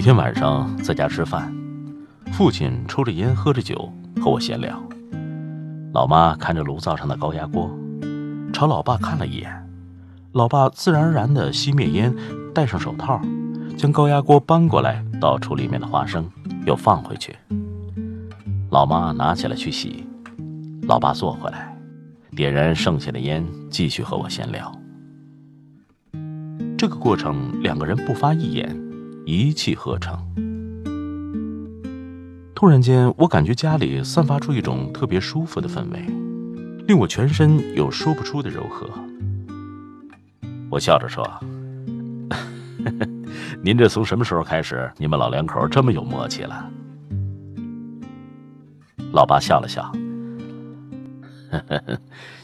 一天晚上在家吃饭，父亲抽着烟喝着酒和我闲聊，老妈看着炉灶上的高压锅，朝老爸看了一眼，老爸自然而然的熄灭烟，戴上手套，将高压锅搬过来倒出里面的花生，又放回去。老妈拿起来去洗，老爸坐回来，点燃剩下的烟，继续和我闲聊。这个过程两个人不发一言。一气呵成。突然间，我感觉家里散发出一种特别舒服的氛围，令我全身有说不出的柔和。我笑着说：“您这从什么时候开始，你们老两口这么有默契了？”老爸笑了笑呵呵：“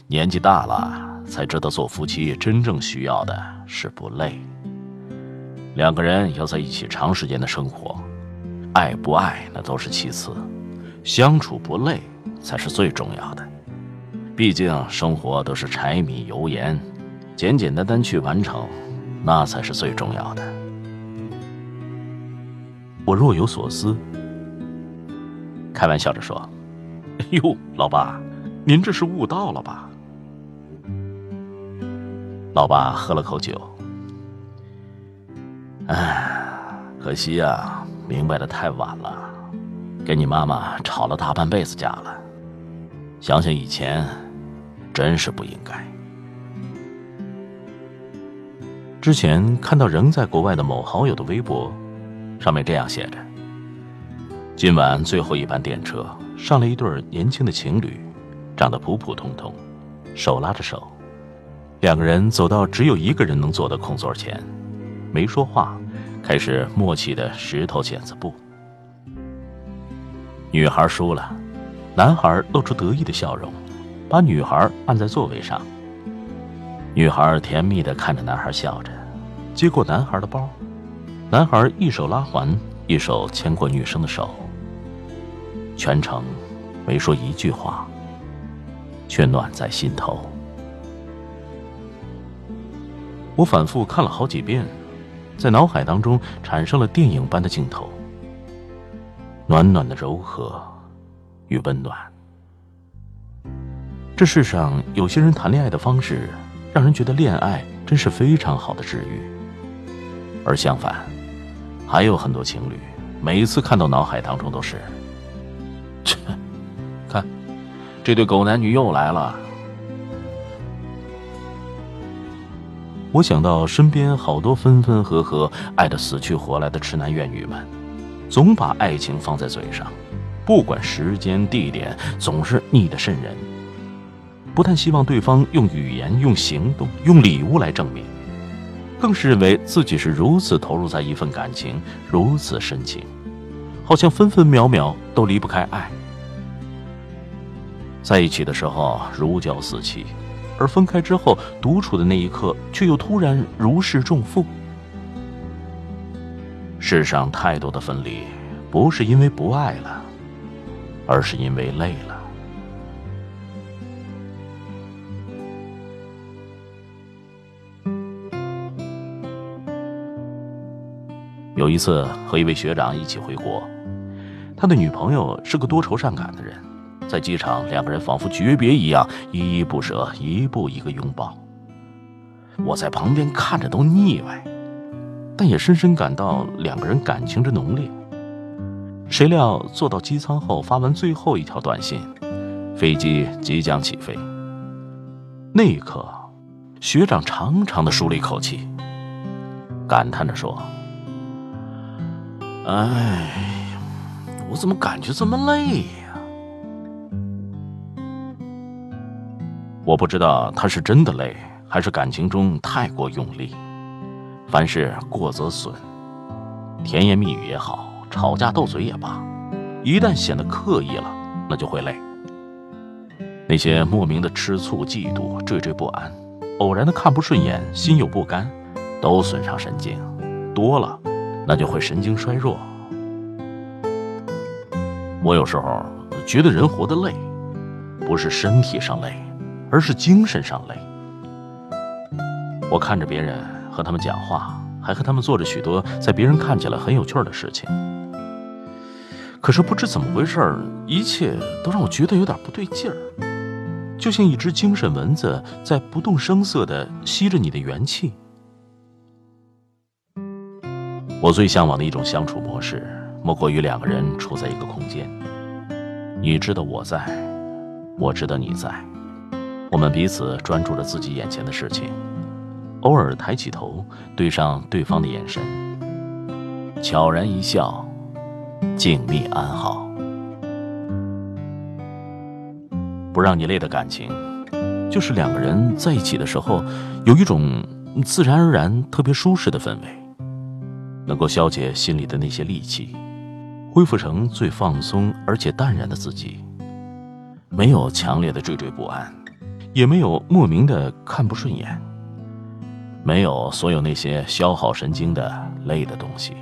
年纪大了，才知道做夫妻真正需要的是不累。”两个人要在一起长时间的生活，爱不爱那都是其次，相处不累才是最重要的。毕竟生活都是柴米油盐，简简单单去完成，那才是最重要的。我若有所思，开玩笑着说：“哎呦，老爸，您这是悟道了吧？”老爸喝了口酒。唉，可惜呀，明白的太晚了，跟你妈妈吵了大半辈子架了。想想以前，真是不应该。之前看到仍在国外的某好友的微博，上面这样写着：今晚最后一班电车上了一对年轻的情侣，长得普普通通，手拉着手，两个人走到只有一个人能坐的空座前。没说话，开始默契的石头剪子布。女孩输了，男孩露出得意的笑容，把女孩按在座位上。女孩甜蜜的看着男孩笑着，接过男孩的包，男孩一手拉环，一手牵过女生的手。全程没说一句话，却暖在心头。我反复看了好几遍。在脑海当中产生了电影般的镜头，暖暖的柔和与温暖。这世上有些人谈恋爱的方式，让人觉得恋爱真是非常好的治愈；而相反，还有很多情侣，每一次看到脑海当中都是，切，看，这对狗男女又来了。我想到身边好多分分合合、爱得死去活来的痴男怨女们，总把爱情放在嘴上，不管时间地点，总是腻得渗人。不但希望对方用语言、用行动、用礼物来证明，更是认为自己是如此投入在一份感情，如此深情，好像分分秒秒都离不开爱。在一起的时候如胶似漆。而分开之后，独处的那一刻，却又突然如释重负。世上太多的分离，不是因为不爱了，而是因为累了。有一次和一位学长一起回国，他的女朋友是个多愁善感的人。在机场，两个人仿佛诀别一样，依依不舍，一步一个拥抱。我在旁边看着都腻歪，但也深深感到两个人感情之浓烈。谁料坐到机舱后，发完最后一条短信，飞机即将起飞。那一刻，学长长长的舒了一口气，感叹着说：“哎，我怎么感觉这么累？”我不知道他是真的累，还是感情中太过用力。凡事过则损，甜言蜜语也好，吵架斗嘴也罢，一旦显得刻意了，那就会累。那些莫名的吃醋、嫉妒、惴惴不安，偶然的看不顺眼、心有不甘，都损伤神经，多了，那就会神经衰弱。我有时候觉得人活得累，不是身体上累，而是精神上累。我看着别人和他们讲话，还和他们做着许多在别人看起来很有趣的事情，可是不知怎么回事一切都让我觉得有点不对劲儿，就像一只精神蚊子在不动声色地吸着你的元气。我最向往的一种相处模式，莫过于两个人处在一个空间，你知道我在，我知道你在，我们彼此专注着自己眼前的事情。偶尔抬起头，对上对方的眼神，悄然一笑，静谧安好。不让你累的感情，就是两个人在一起的时候，有一种自然而然、特别舒适的氛围，能够消解心里的那些戾气，恢复成最放松而且淡然的自己。没有强烈的惴惴不安，也没有莫名的看不顺眼。没有所有那些消耗神经的累的东西，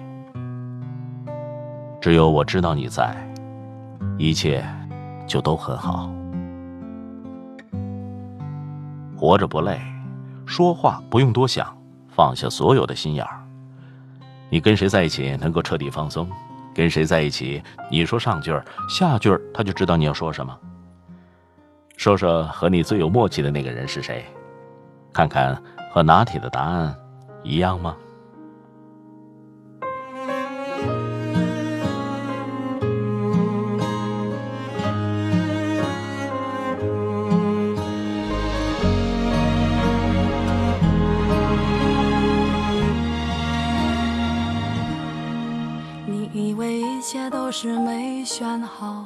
只有我知道你在，一切就都很好。活着不累，说话不用多想，放下所有的心眼儿。你跟谁在一起能够彻底放松？跟谁在一起，你说上句儿，下句儿他就知道你要说什么。说说和你最有默契的那个人是谁？看看。和拿铁的答案一样吗？你以为一切都是没选好，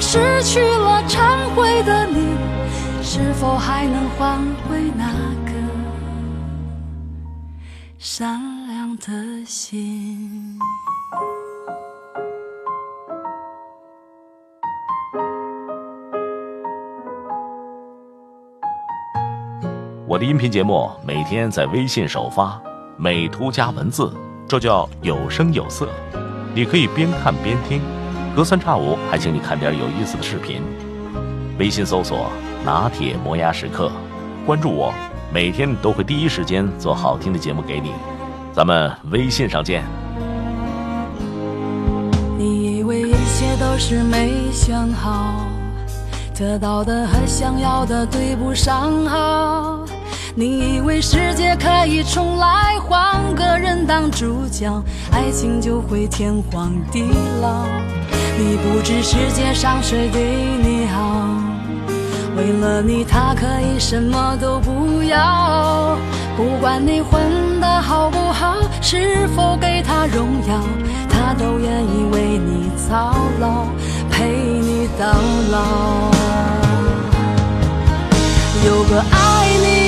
失去了、忏悔的你，是否还能换回那个？善良的心。我的音频节目每天在微信首发，美图加文字，这叫有声有色。你可以边看边听，隔三差五还请你看点有意思的视频。微信搜索“拿铁磨牙时刻”，关注我。每天都会第一时间做好听的节目给你，咱们微信上见。你以为一切都是没选好，得到的和想要的对不上号。你以为世界可以重来，换个人当主角，爱情就会天荒地老。你不知世界上谁对你好。为了你，他可以什么都不要。不管你混得好不好，是否给他荣耀，他都愿意为你操劳，陪你到老。有个爱你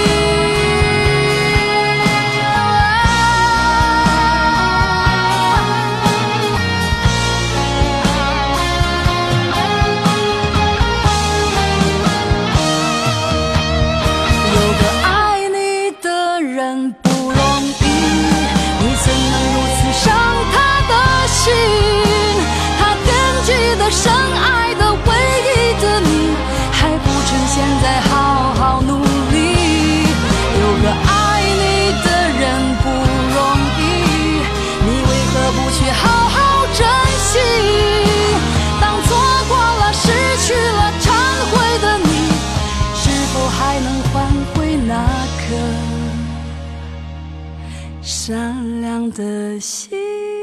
的心。